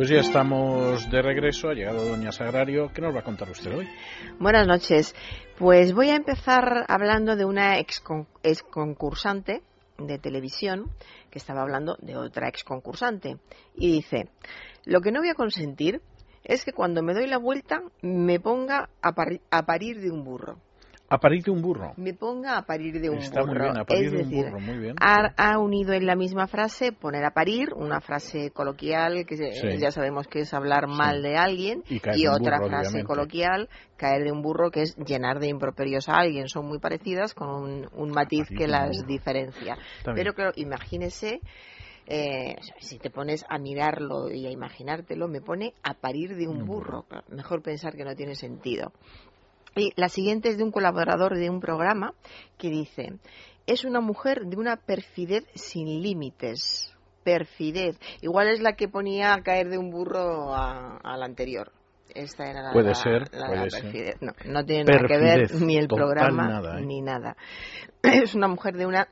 Pues ya estamos de regreso, ha llegado Doña Sagrario. ¿Qué nos va a contar usted hoy? Buenas noches. Pues voy a empezar hablando de una ex, ex concursante de televisión que estaba hablando de otra ex concursante. Y dice, lo que no voy a consentir es que cuando me doy la vuelta me ponga a parir de un burro. A parir de un burro. Me ponga a parir de un Está burro. muy bien, a parir es de decir, un burro, muy bien. Ha, ha unido en la misma frase poner a parir, una frase coloquial que Sí. ya sabemos que es hablar mal de alguien, Y caer de otra burro, frase obviamente. coloquial, caer de un burro, que es llenar de improperios a alguien. Son muy parecidas con un, un matiz que las diferencia. Bien. Pero claro, imagínese. eh, si te pones a mirarlo y a imaginártelo, me pone a parir de un burro. Mejor pensar que no tiene sentido. Y la siguiente es de un colaborador de un programa que dice, es una mujer de una perfidez sin límites. Perfidez. Igual es la que ponía a caer de un burro a, a la anterior. Esta era la, Puede la- ser, la- puede la ser. perfidez. No, no tiene nada que ver ni el programa nada, ¿eh? ni nada. Es una mujer de una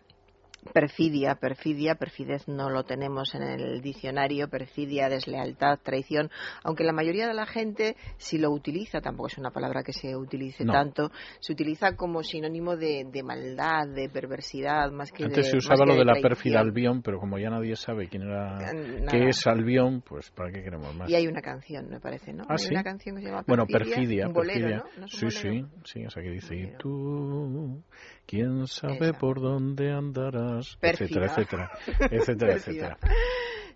perfidia, perfidia, perfidez no lo tenemos en el diccionario, perfidia, deslealtad, traición, aunque la mayoría de la gente si lo utiliza, tampoco es una palabra que se utilice No. tanto, se utiliza como sinónimo de, de maldad, de perversidad, más que Antes de se usaba lo de la traición. pérfida Albión, pero como ya nadie sabe quién era, Eh, nada. qué es Albión, pues ¿para qué queremos más? Y hay una canción, me parece, ¿no? Ah, hay ¿sí? una canción que se llama Bueno, Perfidia, perfidia, un bolero, perfidia. ¿no? ¿No es un sí, sí, sí, esa que dice, y tú, quién sabe Esa. por dónde andarás, Pérfida. etcétera, etcétera, etcétera, Pérfida. etcétera.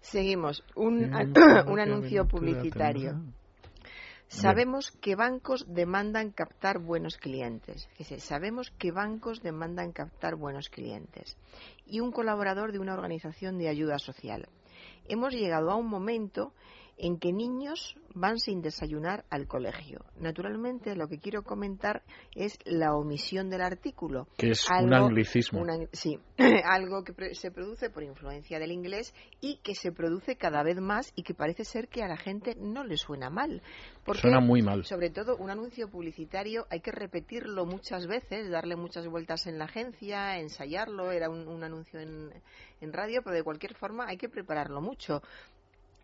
Seguimos. Un, ¿Quién sabe un anuncio publicitario. tendrá? Sabemos que bancos demandan captar buenos clientes. Fíjese, sabemos que bancos demandan captar buenos clientes. Y un colaborador de una organización de ayuda social. Hemos llegado a un momento en que niños van sin desayunar al colegio. Naturalmente, lo que quiero comentar es la omisión del artículo. Que es un Algo- anglicismo. una- sí, algo que se produce por influencia del inglés y que se produce cada vez más y que parece ser que a la gente no le suena mal. Porque, Suena muy mal. sobre todo, un anuncio publicitario hay que repetirlo muchas veces, darle muchas vueltas en la agencia, ensayarlo. Era un, un anuncio en, en radio, pero de cualquier forma hay que prepararlo mucho.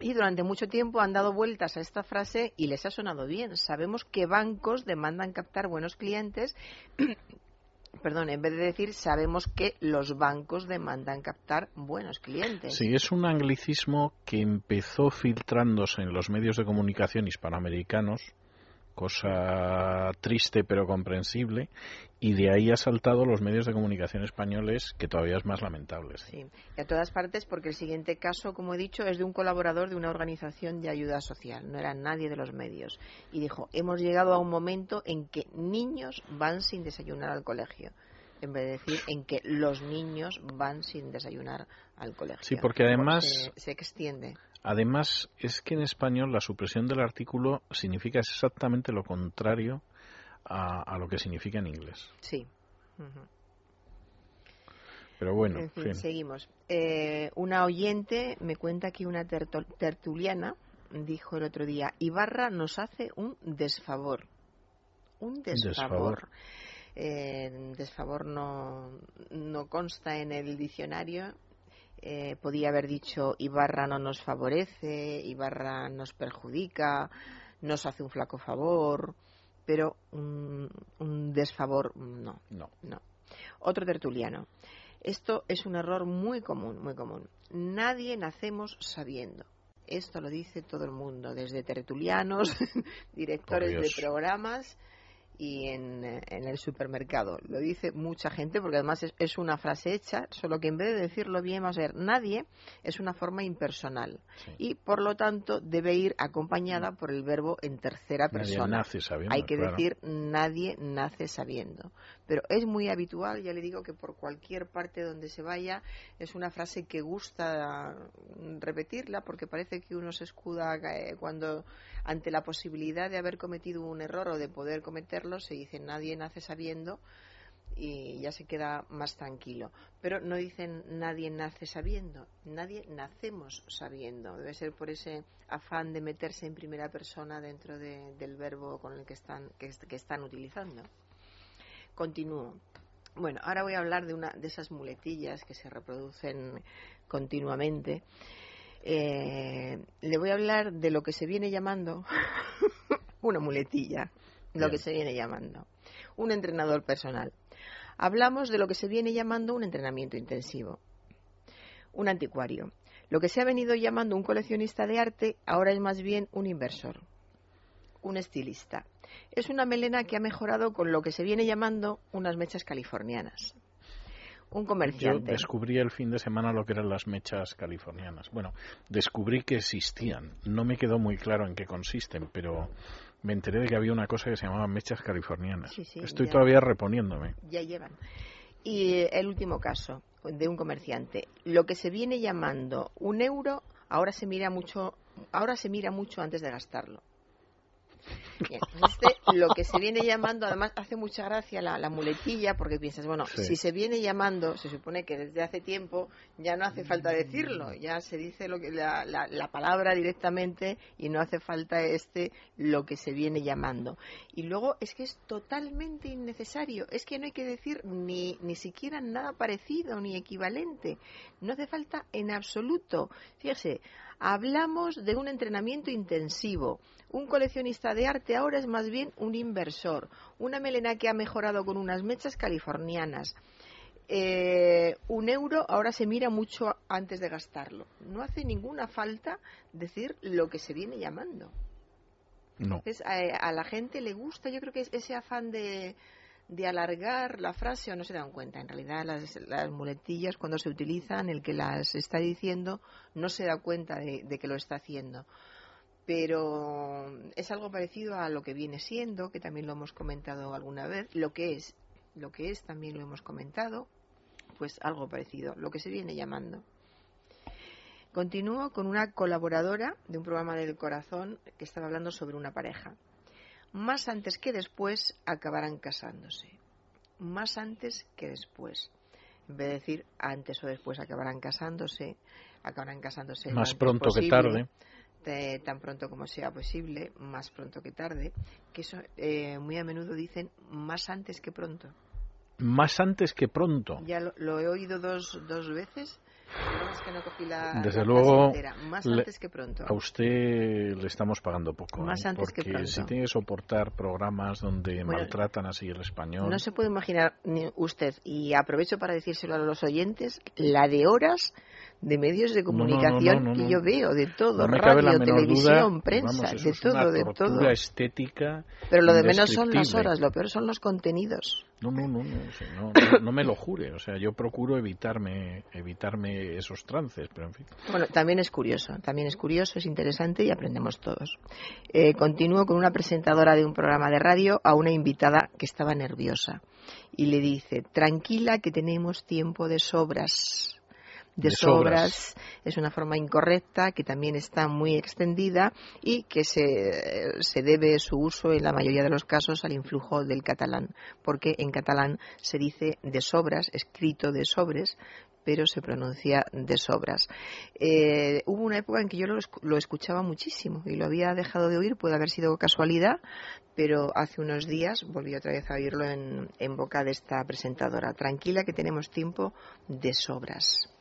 Y durante mucho tiempo han dado vueltas a esta frase y les ha sonado bien. Sabemos que bancos demandan captar buenos clientes. Perdón, en vez de decir sabemos que los bancos demandan captar buenos clientes. Sí, es un anglicismo que empezó filtrándose en los medios de comunicación hispanoamericanos, cosa triste pero comprensible, y de ahí ha saltado los medios de comunicación españoles, que todavía es más lamentable. sí. Y a todas partes porque el siguiente caso, como he dicho, es de un colaborador de una organización de ayuda social, no era nadie de los medios. Y dijo, hemos llegado a un momento en que niños van sin desayunar al colegio, en vez de decir en que los niños van sin desayunar al colegio. Sí, porque además- Se, se extiende. Además, es que en español la supresión del artículo significa exactamente lo contrario a, a lo que significa en inglés. Sí. Pero bueno, En fin, fin. seguimos. Eh, una oyente me cuenta que una tertuliana dijo el otro día, Ibarra nos hace un desfavor. Un desfavor. desfavor. Eh, desfavor no, no consta en el diccionario. Eh, podía haber dicho Ibarra no nos favorece, Ibarra nos perjudica, nos hace un flaco favor, pero un, un desfavor no. No. No. Otro tertuliano. Esto es un error muy común, muy común. Nadie nacemos sabiendo. Esto lo dice todo el mundo, desde tertulianos, directores de programas y en, en el supermercado. Lo dice mucha gente porque además es, es una frase hecha, solo que en vez de decirlo bien, vamos a ver, nadie es una forma impersonal Sí. y por lo tanto debe ir acompañada por el verbo en tercera Nadie persona. nace sabiendo, Hay que claro. decir nadie nace sabiendo. Pero es muy habitual, ya le digo que por cualquier parte donde se vaya es una frase que gusta repetirla porque parece que uno se escuda eh, cuando ante la posibilidad de haber cometido un error o de poder cometerlo se dice nadie nace sabiendo y ya se queda más tranquilo. Pero no dicen nadie nace sabiendo, nadie nacemos sabiendo. Debe ser por ese afán de meterse en primera persona dentro de- del verbo con el que están, que, que están utilizando. Continúo. Bueno, ahora voy a hablar de una de esas muletillas que se reproducen continuamente. Eh, le voy a hablar de lo que se viene llamando una muletilla, lo que se viene llamando un entrenador personal. Hablamos de lo que se viene llamando un entrenamiento intensivo, un anticuario. Lo que se ha venido llamando un coleccionista de arte ahora es más bien un inversor, un estilista. Es una melena que ha mejorado con lo que se viene llamando unas mechas californianas. Un comerciante. Yo descubrí el fin de semana lo que eran las mechas californianas. Bueno, descubrí que existían. No me quedó muy claro en qué consisten, pero me enteré de que había una cosa que se llamaba mechas californianas. Estoy todavía reponiéndome. Ya llevan. Y el último caso de un comerciante. Lo que se viene llamando un euro, ahora se mira mucho, ahora se mira mucho antes de gastarlo. Este, lo que se viene llamando, además hace mucha gracia la, muletilla, porque piensas, bueno, si se viene llamando, se supone que desde hace tiempo ya no hace falta decirlo, ya se dice lo que, la, la, palabra directamente y no hace falta este lo que se viene llamando. Y luego es que es totalmente innecesario, es que no hay que decir ni, ni siquiera nada parecido ni equivalente, no hace falta en absoluto. Fíjese, hablamos de un entrenamiento intensivo un coleccionista de arte ahora es más bien un inversor, una melena que ha mejorado con unas mechas californianas. Eh, un euro ahora se mira mucho antes de gastarlo. No hace ninguna falta decir lo que se viene llamando. No. a, la gente le gusta, yo creo que es ese afán de, alargar la frase o no se dan cuenta. En realidad las, muletillas cuando se utilizan, el que las está diciendo no se da cuenta de que lo está haciendo pero es algo parecido a lo que viene siendo, que también lo hemos comentado alguna vez, lo que es, lo que es también lo hemos comentado, pues algo parecido, lo que se viene llamando. Continúo con una colaboradora de un programa del corazón que estaba hablando sobre una pareja. Más antes que después acabarán casándose. Más antes que después. En vez de decir antes o después acabarán casándose, acabarán casándose. Más pronto que tarde tan pronto como sea posible, más pronto que tarde, que eso eh, muy a menudo dicen más antes que pronto. Más antes que pronto. Ya lo, he oído dos, dos veces. Que no cogí la, Desde luego, Más antes que pronto. A usted le estamos pagando poco. Más ¿eh? antes porque que pronto. si tiene que soportar programas donde maltratan así el español. No se puede imaginar ni usted, y aprovecho para decírselo a los oyentes, la de horas de medios de comunicación que yo veo, de todo, radio, televisión, prensa, de todo, de todo. estética. Pero lo de menos son las horas, lo peor son los contenidos. No, no, no, no, no, me lo jure. O sea, yo procuro evitarme, evitarme esos trances, pero en fin. Bueno, también es curioso, también es curioso, es interesante y aprendemos todos. Eh, continúo con una presentadora de un programa de radio a una invitada que estaba nerviosa y le dice, tranquila que tenemos tiempo de sobras de, sobras. es una forma incorrecta que también está muy extendida y que se, se debe su uso en la mayoría de los casos al influjo del catalán, porque en catalán se dice de sobras, escrito de sobres, pero se pronuncia de sobras. Eh, hubo una época en que yo lo, escuchaba muchísimo y lo había dejado de oír, puede haber sido casualidad, pero hace unos días volví otra vez a oírlo en, en boca de esta presentadora. Tranquila que tenemos tiempo de sobras.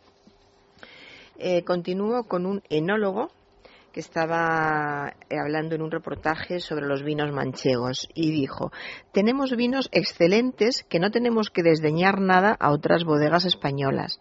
Eh, continúo con un enólogo que estaba eh, hablando en un reportaje sobre los vinos manchegos y dijo, tenemos vinos excelentes que no tenemos que desdeñar nada a otras bodegas españolas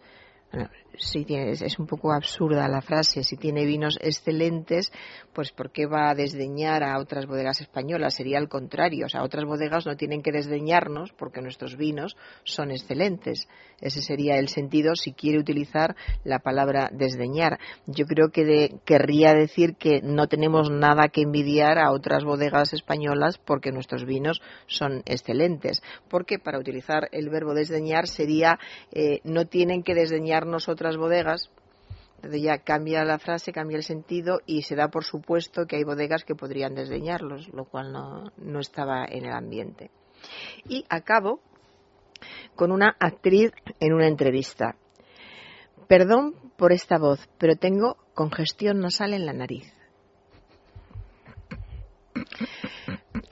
si es un poco absurda la frase, si tiene vinos excelentes, pues ¿por qué va a desdeñar a otras bodegas españolas? Sería al contrario, o sea, otras bodegas no tienen que desdeñarnos porque nuestros vinos son excelentes. Ese sería el sentido si quiere utilizar la palabra desdeñar. Yo creo que querría decir que no tenemos nada que envidiar a otras bodegas españolas porque nuestros vinos son excelentes. Porque para utilizar el verbo desdeñar sería eh, no tienen que desdeñarnos otras bodegas, ya cambia la frase, cambia el sentido y se da por supuesto que hay bodegas que podrían desdeñarlos, lo cual no, no estaba en el ambiente. Y acabo con una actriz en una entrevista. Perdón por esta voz, pero tengo congestión nasal en la nariz.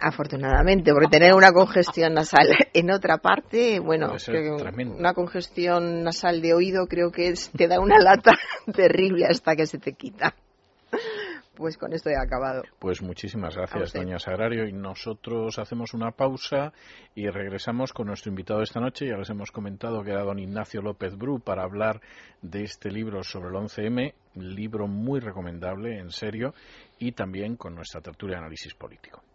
Afortunadamente, porque tener una congestión nasal en otra parte, bueno, una congestión nasal de oído creo que te da una lata terrible hasta que se te quita. Pues con esto he acabado. Pues muchísimas gracias, doña Sagrario. Y nosotros hacemos una pausa y regresamos con nuestro invitado esta noche. Ya les hemos comentado que era don Ignacio López Bru para hablar de este libro sobre el 11M, libro muy recomendable, en serio, y también con nuestra tertulia de análisis político.